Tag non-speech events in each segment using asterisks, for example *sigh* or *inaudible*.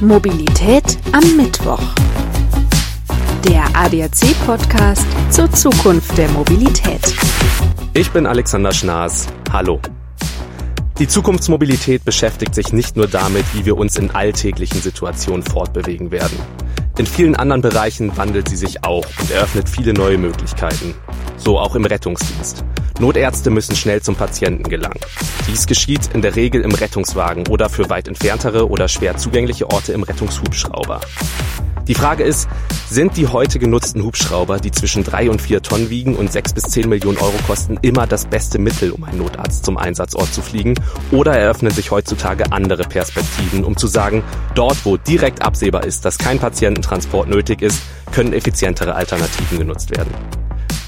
Mobilität am Mittwoch. Der ADAC-Podcast zur Zukunft der Mobilität. Ich bin Alexander Schnaas. Hallo. Die Zukunftsmobilität beschäftigt sich nicht nur damit, wie wir uns in alltäglichen Situationen fortbewegen werden. In vielen anderen Bereichen wandelt sie sich auch und eröffnet viele neue Möglichkeiten. So auch im Rettungsdienst. Notärzte müssen schnell zum Patienten gelangen. Dies geschieht in der Regel im Rettungswagen oder für weit entferntere oder schwer zugängliche Orte im Rettungshubschrauber. Die Frage ist, sind die heute genutzten Hubschrauber, die zwischen drei und vier Tonnen wiegen und sechs bis zehn Millionen Euro kosten, immer das beste Mittel, um einen Notarzt zum Einsatzort zu fliegen? Oder eröffnen sich heutzutage andere Perspektiven, um zu sagen, dort, wo direkt absehbar ist, dass kein Patiententransport nötig ist, können effizientere Alternativen genutzt werden?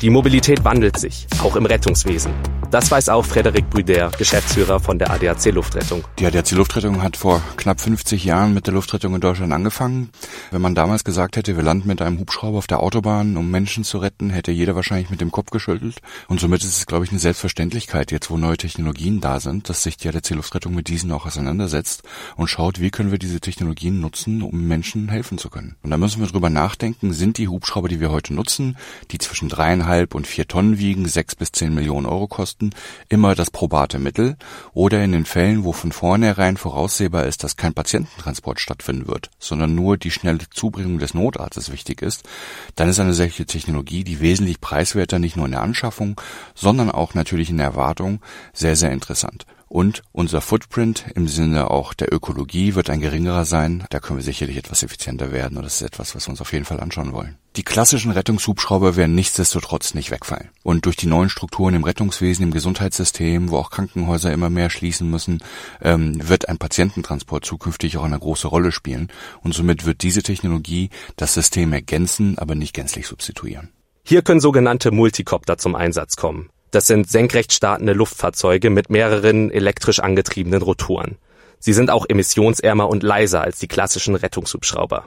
Die Mobilität wandelt sich, auch im Rettungswesen. Das weiß auch Frederik Brüder, Geschäftsführer von der ADAC Luftrettung. Die ADAC Luftrettung hat vor knapp 50 Jahren mit der Luftrettung in Deutschland angefangen. Wenn man damals gesagt hätte, wir landen mit einem Hubschrauber auf der Autobahn, um Menschen zu retten, hätte jeder wahrscheinlich mit dem Kopf geschüttelt. Und somit ist es, glaube ich, eine Selbstverständlichkeit, jetzt wo neue Technologien da sind, dass sich die ADAC Luftrettung mit diesen auch auseinandersetzt und schaut, wie können wir diese Technologien nutzen, um Menschen helfen zu können. Und da müssen wir drüber nachdenken, sind die Hubschrauber, die wir heute nutzen, die zwischen dreieinhalb und vier Tonnen wiegen, sechs bis zehn Millionen Euro Kosten immer das probate Mittel oder in den Fällen, wo von vornherein voraussehbar ist, dass kein Patiententransport stattfinden wird, sondern nur die schnelle Zubringung des Notarztes wichtig ist, dann ist eine solche Technologie, die wesentlich preiswerter nicht nur in der Anschaffung, sondern auch natürlich in der Erwartung sehr, sehr interessant. Und unser Footprint im Sinne auch der Ökologie wird ein geringerer sein. Da können wir sicherlich etwas effizienter werden und das ist etwas, was wir uns auf jeden Fall anschauen wollen. Die klassischen Rettungshubschrauber werden nichtsdestotrotz nicht wegfallen. Und durch die neuen Strukturen im Rettungswesen, im Gesundheitssystem, wo auch Krankenhäuser immer mehr schließen müssen, ähm, wird ein Patiententransport zukünftig auch eine große Rolle spielen. Und somit wird diese Technologie das System ergänzen, aber nicht gänzlich substituieren. Hier können sogenannte Multicopter zum Einsatz kommen. Das sind senkrecht startende Luftfahrzeuge mit mehreren elektrisch angetriebenen Rotoren. Sie sind auch emissionsärmer und leiser als die klassischen Rettungshubschrauber.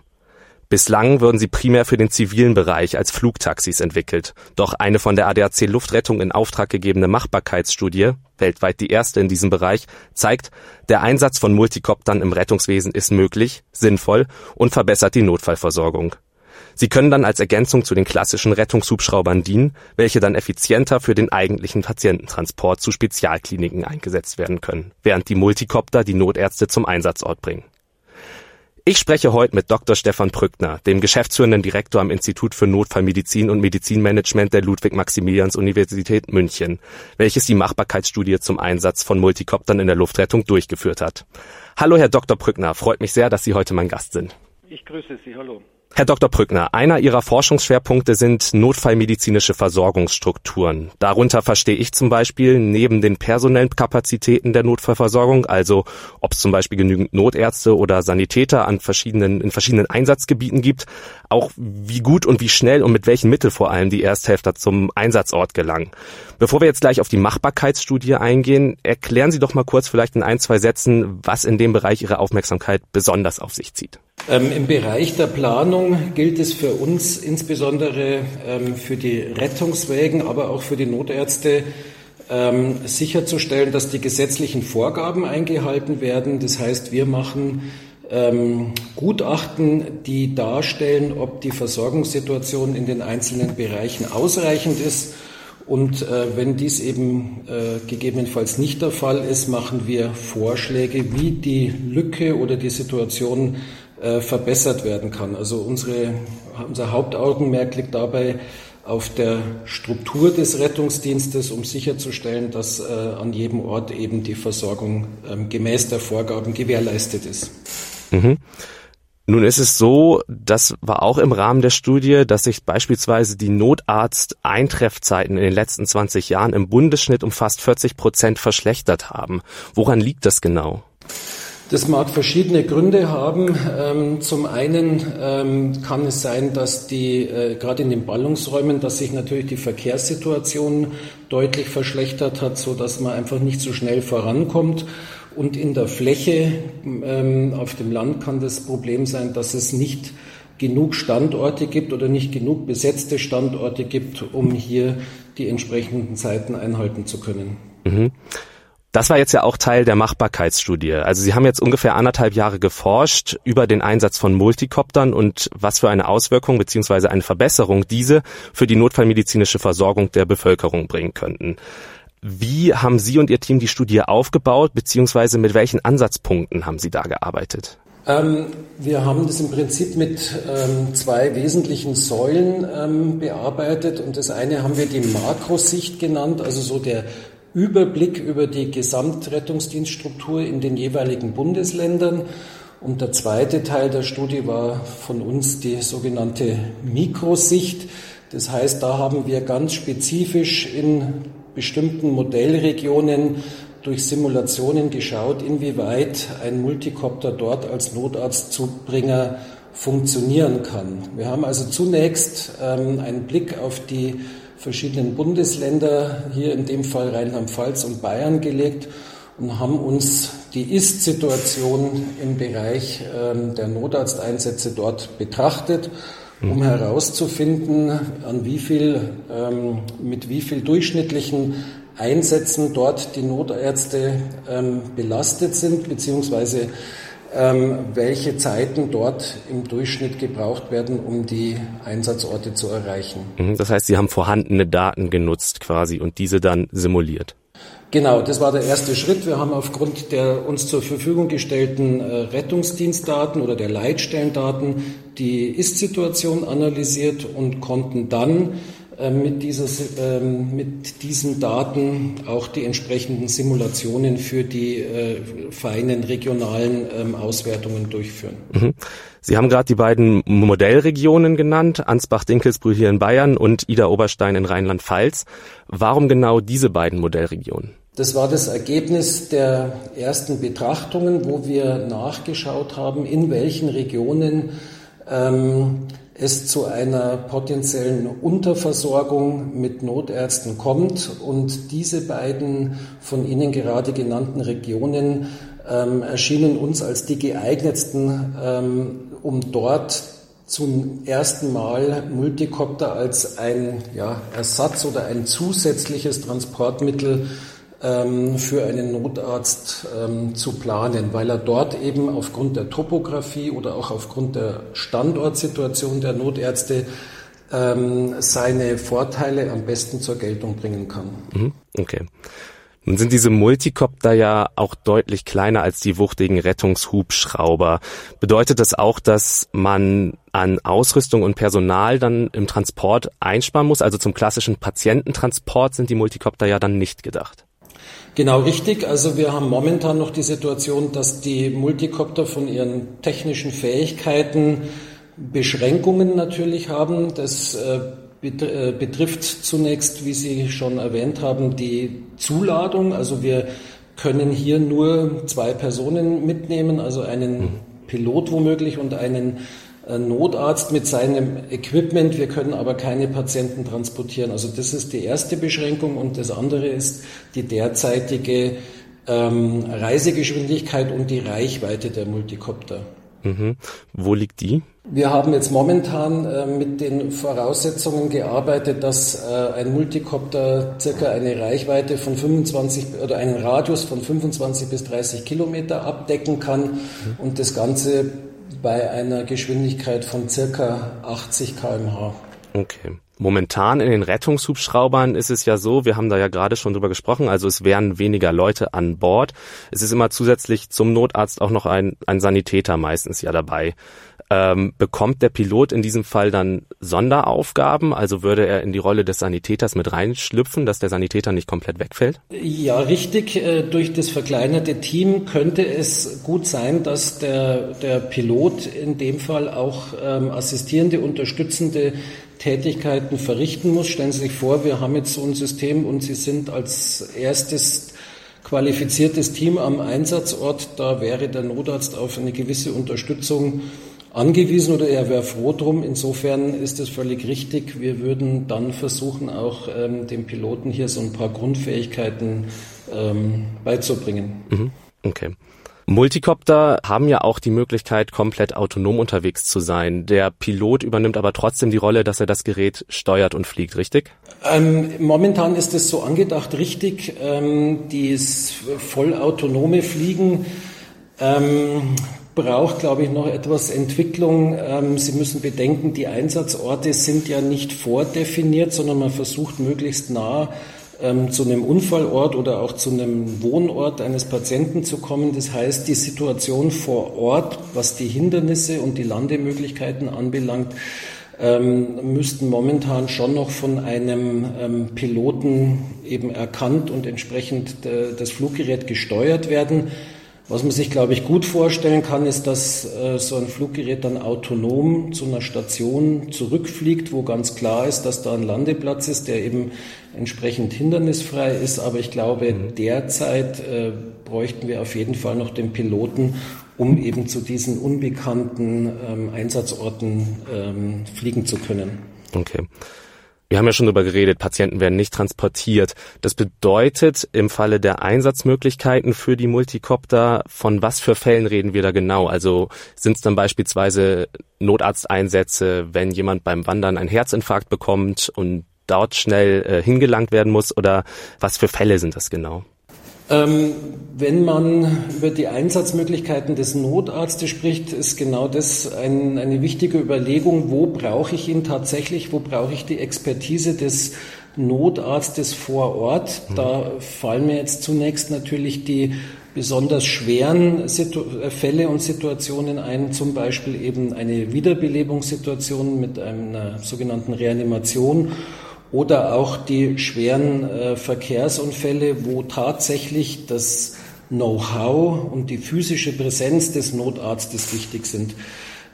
Bislang würden sie primär für den zivilen Bereich als Flugtaxis entwickelt. Doch eine von der ADAC Luftrettung in Auftrag gegebene Machbarkeitsstudie, weltweit die erste in diesem Bereich, zeigt, der Einsatz von Multikoptern im Rettungswesen ist möglich, sinnvoll und verbessert die Notfallversorgung. Sie können dann als Ergänzung zu den klassischen Rettungshubschraubern dienen, welche dann effizienter für den eigentlichen Patiententransport zu Spezialkliniken eingesetzt werden können, während die Multikopter die Notärzte zum Einsatzort bringen. Ich spreche heute mit Dr. Stefan Brückner, dem geschäftsführenden Direktor am Institut für Notfallmedizin und Medizinmanagement der Ludwig-Maximilians-Universität München, welches die Machbarkeitsstudie zum Einsatz von Multikoptern in der Luftrettung durchgeführt hat. Hallo, Herr Dr. Brückner, freut mich sehr, dass Sie heute mein Gast sind. Ich grüße Sie, hallo. Herr Dr. Brückner, einer Ihrer Forschungsschwerpunkte sind notfallmedizinische Versorgungsstrukturen. Darunter verstehe ich zum Beispiel neben den personellen Kapazitäten der Notfallversorgung, also ob es zum Beispiel genügend Notärzte oder Sanitäter an verschiedenen, in verschiedenen Einsatzgebieten gibt, auch wie gut und wie schnell und mit welchen Mitteln vor allem die Ersthelfer zum Einsatzort gelangen. Bevor wir jetzt gleich auf die Machbarkeitsstudie eingehen, erklären Sie doch mal kurz vielleicht in ein, zwei Sätzen, was in dem Bereich Ihre Aufmerksamkeit besonders auf sich zieht. Ähm, Im Bereich der Planung gilt es für uns insbesondere ähm, für die Rettungswägen, aber auch für die Notärzte ähm, sicherzustellen, dass die gesetzlichen Vorgaben eingehalten werden. Das heißt, wir machen ähm, Gutachten, die darstellen, ob die Versorgungssituation in den einzelnen Bereichen ausreichend ist. Und äh, wenn dies eben äh, gegebenenfalls nicht der Fall ist, machen wir Vorschläge, wie die Lücke oder die Situation äh, verbessert werden kann. Also unsere, unser Hauptaugenmerk liegt dabei auf der Struktur des Rettungsdienstes, um sicherzustellen, dass äh, an jedem Ort eben die Versorgung ähm, gemäß der Vorgaben gewährleistet ist. Mhm. Nun ist es so, das war auch im Rahmen der Studie, dass sich beispielsweise die Notarzt-Eintreffzeiten in den letzten 20 Jahren im Bundesschnitt um fast 40 Prozent verschlechtert haben. Woran liegt das genau? Das mag verschiedene Gründe haben. Ähm, zum einen ähm, kann es sein, dass die, äh, gerade in den Ballungsräumen, dass sich natürlich die Verkehrssituation deutlich verschlechtert hat, so dass man einfach nicht so schnell vorankommt. Und in der Fläche ähm, auf dem Land kann das Problem sein, dass es nicht genug Standorte gibt oder nicht genug besetzte Standorte gibt, um hier die entsprechenden Zeiten einhalten zu können. Mhm. Das war jetzt ja auch Teil der Machbarkeitsstudie. Also Sie haben jetzt ungefähr anderthalb Jahre geforscht über den Einsatz von Multikoptern und was für eine Auswirkung beziehungsweise eine Verbesserung diese für die notfallmedizinische Versorgung der Bevölkerung bringen könnten. Wie haben Sie und Ihr Team die Studie aufgebaut, beziehungsweise mit welchen Ansatzpunkten haben Sie da gearbeitet? Ähm, wir haben das im Prinzip mit ähm, zwei wesentlichen Säulen ähm, bearbeitet. Und das eine haben wir die Makrosicht genannt, also so der Überblick über die Gesamtrettungsdienststruktur in den jeweiligen Bundesländern. Und der zweite Teil der Studie war von uns die sogenannte Mikrosicht. Das heißt, da haben wir ganz spezifisch in bestimmten Modellregionen durch Simulationen geschaut, inwieweit ein Multikopter dort als Notarztzubringer funktionieren kann. Wir haben also zunächst ähm, einen Blick auf die verschiedenen Bundesländer, hier in dem Fall Rheinland-Pfalz und Bayern gelegt und haben uns die Ist-Situation im Bereich ähm, der Notarzteinsätze dort betrachtet, um mhm. herauszufinden, an wie viel, ähm, mit wie viel durchschnittlichen Einsätzen dort die Notärzte ähm, belastet sind, beziehungsweise welche Zeiten dort im Durchschnitt gebraucht werden, um die Einsatzorte zu erreichen. Mhm, das heißt, Sie haben vorhandene Daten genutzt quasi und diese dann simuliert. Genau, das war der erste Schritt. Wir haben aufgrund der uns zur Verfügung gestellten äh, Rettungsdienstdaten oder der Leitstellendaten die Ist-Situation analysiert und konnten dann mit, dieses, ähm, mit diesen Daten auch die entsprechenden Simulationen für die äh, feinen regionalen ähm, Auswertungen durchführen. Mhm. Sie haben gerade die beiden Modellregionen genannt, Ansbach-Dinkelsbrühl hier in Bayern und Ida-Oberstein in Rheinland-Pfalz. Warum genau diese beiden Modellregionen? Das war das Ergebnis der ersten Betrachtungen, wo wir nachgeschaut haben, in welchen Regionen ähm, es zu einer potenziellen Unterversorgung mit Notärzten kommt und diese beiden von Ihnen gerade genannten Regionen ähm, erschienen uns als die geeignetsten, ähm, um dort zum ersten Mal Multikopter als ein ja, Ersatz oder ein zusätzliches Transportmittel ähm, für einen Notarzt ähm, zu planen, weil er dort eben aufgrund der Topografie oder auch aufgrund der Standortsituation der Notärzte ähm, seine Vorteile am besten zur Geltung bringen kann. Mhm. Okay. Nun sind diese Multikopter ja auch deutlich kleiner als die wuchtigen Rettungshubschrauber. Bedeutet das auch, dass man an Ausrüstung und Personal dann im Transport einsparen muss? Also zum klassischen Patiententransport sind die Multikopter ja dann nicht gedacht. Genau richtig. Also wir haben momentan noch die Situation, dass die Multikopter von ihren technischen Fähigkeiten Beschränkungen natürlich haben. Das äh, äh, betrifft zunächst, wie Sie schon erwähnt haben, die Zuladung. Also wir können hier nur zwei Personen mitnehmen, also einen mhm. Pilot womöglich und einen Notarzt mit seinem Equipment. Wir können aber keine Patienten transportieren. Also das ist die erste Beschränkung. Und das andere ist die derzeitige ähm, Reisegeschwindigkeit und die Reichweite der Multikopter. Mhm. Wo liegt die? Wir haben jetzt momentan äh, mit den Voraussetzungen gearbeitet, dass äh, ein Multikopter circa eine Reichweite von 25 oder einen Radius von 25 bis 30 Kilometer abdecken kann mhm. und das Ganze bei einer Geschwindigkeit von circa 80 kmh. Okay. Momentan in den Rettungshubschraubern ist es ja so, wir haben da ja gerade schon drüber gesprochen, also es wären weniger Leute an Bord. Es ist immer zusätzlich zum Notarzt auch noch ein, ein Sanitäter meistens ja dabei. Ähm, bekommt der Pilot in diesem Fall dann Sonderaufgaben? Also würde er in die Rolle des Sanitäters mit reinschlüpfen, dass der Sanitäter nicht komplett wegfällt? Ja, richtig. Äh, durch das verkleinerte Team könnte es gut sein, dass der, der Pilot in dem Fall auch ähm, assistierende, unterstützende Tätigkeiten verrichten muss. Stellen Sie sich vor, wir haben jetzt so ein System und Sie sind als erstes qualifiziertes Team am Einsatzort. Da wäre der Notarzt auf eine gewisse Unterstützung angewiesen oder er wäre froh drum. Insofern ist es völlig richtig. Wir würden dann versuchen, auch ähm, dem Piloten hier so ein paar Grundfähigkeiten ähm, beizubringen. Mhm. Okay. Multicopter haben ja auch die Möglichkeit, komplett autonom unterwegs zu sein. Der Pilot übernimmt aber trotzdem die Rolle, dass er das Gerät steuert und fliegt, richtig? Ähm, momentan ist es so angedacht, richtig. Ähm, dieses vollautonome Fliegen ähm, braucht, glaube ich, noch etwas Entwicklung. Ähm, Sie müssen bedenken, die Einsatzorte sind ja nicht vordefiniert, sondern man versucht möglichst nah ähm, zu einem Unfallort oder auch zu einem Wohnort eines Patienten zu kommen. Das heißt, die Situation vor Ort, was die Hindernisse und die Landemöglichkeiten anbelangt, ähm, müssten momentan schon noch von einem ähm, Piloten eben erkannt und entsprechend äh, das Fluggerät gesteuert werden. Was man sich, glaube ich, gut vorstellen kann, ist, dass äh, so ein Fluggerät dann autonom zu einer Station zurückfliegt, wo ganz klar ist, dass da ein Landeplatz ist, der eben entsprechend hindernisfrei ist. Aber ich glaube, mhm. derzeit äh, bräuchten wir auf jeden Fall noch den Piloten, um eben zu diesen unbekannten ähm, Einsatzorten ähm, fliegen zu können. Okay. Wir haben ja schon darüber geredet, Patienten werden nicht transportiert. Das bedeutet im Falle der Einsatzmöglichkeiten für die Multicopter, von was für Fällen reden wir da genau? Also sind es dann beispielsweise Notarzteinsätze, wenn jemand beim Wandern einen Herzinfarkt bekommt und dort schnell äh, hingelangt werden muss oder was für Fälle sind das genau? Ähm, wenn man über die Einsatzmöglichkeiten des Notarztes spricht, ist genau das ein, eine wichtige Überlegung, wo brauche ich ihn tatsächlich, wo brauche ich die Expertise des Notarztes vor Ort. Mhm. Da fallen mir jetzt zunächst natürlich die besonders schweren Situ Fälle und Situationen ein, zum Beispiel eben eine Wiederbelebungssituation mit einer sogenannten Reanimation oder auch die schweren äh, Verkehrsunfälle, wo tatsächlich das Know-how und die physische Präsenz des Notarztes wichtig sind.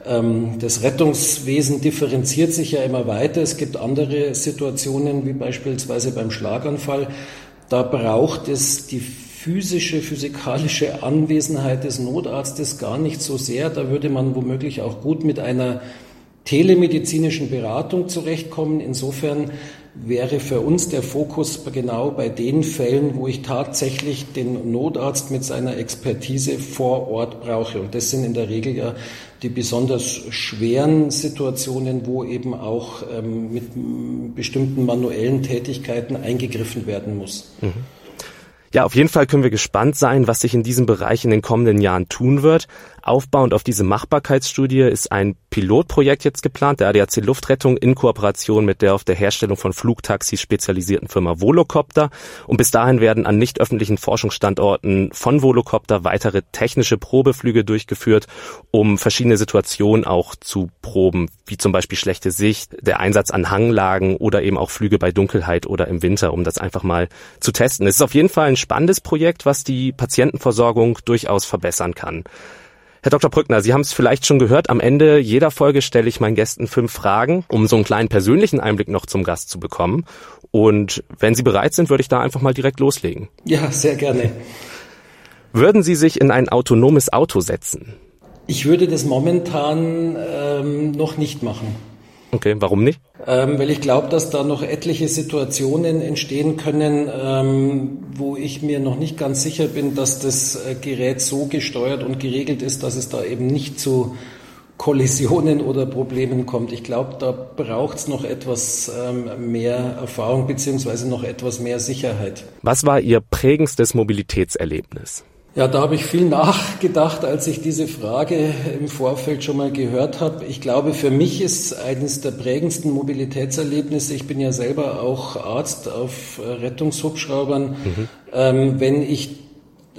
Ähm, das Rettungswesen differenziert sich ja immer weiter. Es gibt andere Situationen, wie beispielsweise beim Schlaganfall. Da braucht es die physische, physikalische Anwesenheit des Notarztes gar nicht so sehr. Da würde man womöglich auch gut mit einer telemedizinischen Beratung zurechtkommen. Insofern wäre für uns der Fokus genau bei den Fällen, wo ich tatsächlich den Notarzt mit seiner Expertise vor Ort brauche. Und das sind in der Regel ja die besonders schweren Situationen, wo eben auch ähm, mit bestimmten manuellen Tätigkeiten eingegriffen werden muss. Mhm. Ja, auf jeden Fall können wir gespannt sein, was sich in diesem Bereich in den kommenden Jahren tun wird. Aufbauend auf diese Machbarkeitsstudie ist ein Pilotprojekt jetzt geplant, der ADAC Luftrettung in Kooperation mit der auf der Herstellung von Flugtaxis spezialisierten Firma Volocopter. Und bis dahin werden an nicht öffentlichen Forschungsstandorten von Volocopter weitere technische Probeflüge durchgeführt, um verschiedene Situationen auch zu proben, wie zum Beispiel schlechte Sicht, der Einsatz an Hanglagen oder eben auch Flüge bei Dunkelheit oder im Winter, um das einfach mal zu testen. Es ist auf jeden Fall ein spannendes Projekt, was die Patientenversorgung durchaus verbessern kann. Herr Dr. Brückner, Sie haben es vielleicht schon gehört, am Ende jeder Folge stelle ich meinen Gästen fünf Fragen, um so einen kleinen persönlichen Einblick noch zum Gast zu bekommen. Und wenn Sie bereit sind, würde ich da einfach mal direkt loslegen. Ja, sehr gerne. Würden Sie sich in ein autonomes Auto setzen? Ich würde das momentan ähm, noch nicht machen. Okay, warum nicht? Ähm, weil ich glaube, dass da noch etliche Situationen entstehen können, ähm, wo ich mir noch nicht ganz sicher bin, dass das äh, Gerät so gesteuert und geregelt ist, dass es da eben nicht zu Kollisionen oder Problemen kommt. Ich glaube, da braucht es noch etwas ähm, mehr Erfahrung beziehungsweise noch etwas mehr Sicherheit. Was war Ihr prägendstes Mobilitätserlebnis? Ja, da habe ich viel nachgedacht, als ich diese Frage im Vorfeld schon mal gehört habe. Ich glaube, für mich ist eines der prägendsten Mobilitätserlebnisse, ich bin ja selber auch Arzt auf äh, Rettungshubschraubern, mhm. ähm, wenn ich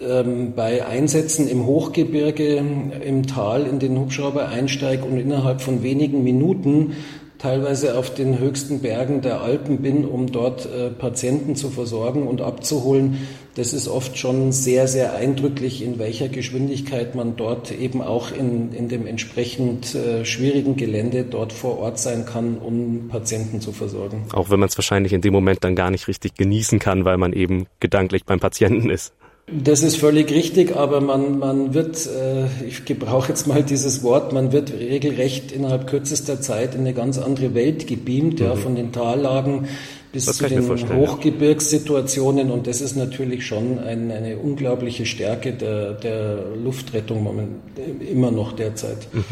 ähm, bei Einsätzen im Hochgebirge, im Tal in den Hubschrauber einsteige und innerhalb von wenigen Minuten teilweise auf den höchsten Bergen der Alpen bin, um dort äh, Patienten zu versorgen und abzuholen. Das ist oft schon sehr, sehr eindrücklich, in welcher Geschwindigkeit man dort eben auch in, in dem entsprechend äh, schwierigen Gelände dort vor Ort sein kann, um Patienten zu versorgen. Auch wenn man es wahrscheinlich in dem Moment dann gar nicht richtig genießen kann, weil man eben gedanklich beim Patienten ist. Das ist völlig richtig, aber man, man wird, äh, ich gebrauche jetzt mal dieses Wort, man wird regelrecht innerhalb kürzester Zeit in eine ganz andere Welt gebeamt, mhm. ja, von den Tallagen bis das zu den Hochgebirgssituationen. Und das ist natürlich schon ein, eine unglaubliche Stärke der, der Luftrettung moment, immer noch derzeit. Mhm.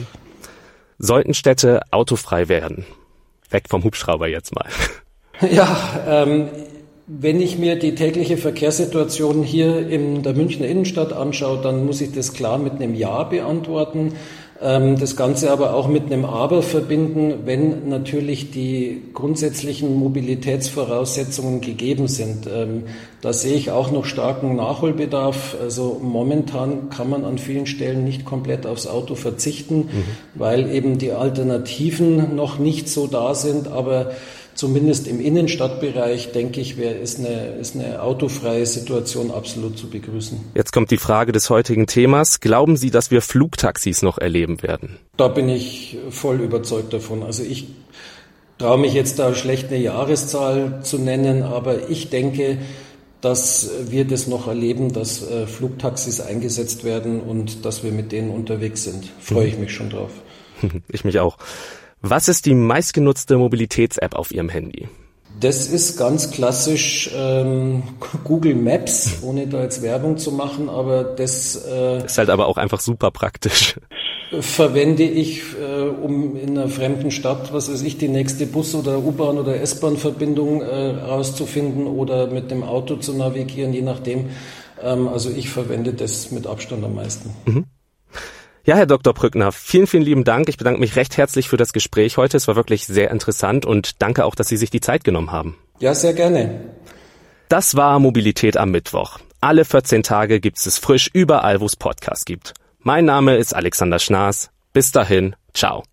Sollten Städte autofrei werden? Weg vom Hubschrauber jetzt mal. *laughs* Ja, ähm, wenn ich mir die tägliche Verkehrssituation hier in der Münchner Innenstadt anschaue, dann muss ich das klar mit einem Ja beantworten. Ähm, das Ganze aber auch mit einem Aber verbinden, wenn natürlich die grundsätzlichen Mobilitätsvoraussetzungen gegeben sind. Ähm, da sehe ich auch noch starken Nachholbedarf. Also momentan kann man an vielen Stellen nicht komplett aufs Auto verzichten, mhm. weil eben die Alternativen noch nicht so da sind. Aber zumindest im Innenstadtbereich, denke ich, wäre ist eine, ist eine autofreie Situation absolut zu begrüßen. Jetzt kommt die Frage des heutigen Themas. Glauben Sie, dass wir Flugtaxis noch erleben werden? Da bin ich voll überzeugt davon. Also ich traue mich jetzt da schlecht eine Jahreszahl zu nennen, aber ich denke, dass wir das noch erleben, dass äh, Flugtaxis eingesetzt werden und dass wir mit denen unterwegs sind. Freue ich mich schon drauf. *laughs* Ich mich auch. Was ist die meistgenutzte Mobilitäts-App auf Ihrem Handy? Das ist ganz klassisch ähm, Google Maps, *laughs* ohne da jetzt Werbung zu machen, aber das äh, ist halt aber auch einfach super praktisch. *laughs* Verwende ich, äh, um in einer fremden Stadt, was weiß ich, die nächste Bus- oder U-Bahn- oder S-Bahn-Verbindung äh, rauszufinden oder mit dem Auto zu navigieren, je nachdem. Ähm, also ich verwende das mit Abstand am meisten. Mhm. Ja, Herr Dr. Brückner, vielen, vielen lieben Dank. Ich bedanke mich recht herzlich für das Gespräch heute. Es war wirklich sehr interessant und danke auch, dass Sie sich die Zeit genommen haben. Ja, sehr gerne. Das war Mobilität am Mittwoch. Alle 14 Tage gibt es frisch überall, wo es Podcasts gibt. Mein Name ist Alexander Schnaas. Bis dahin, ciao.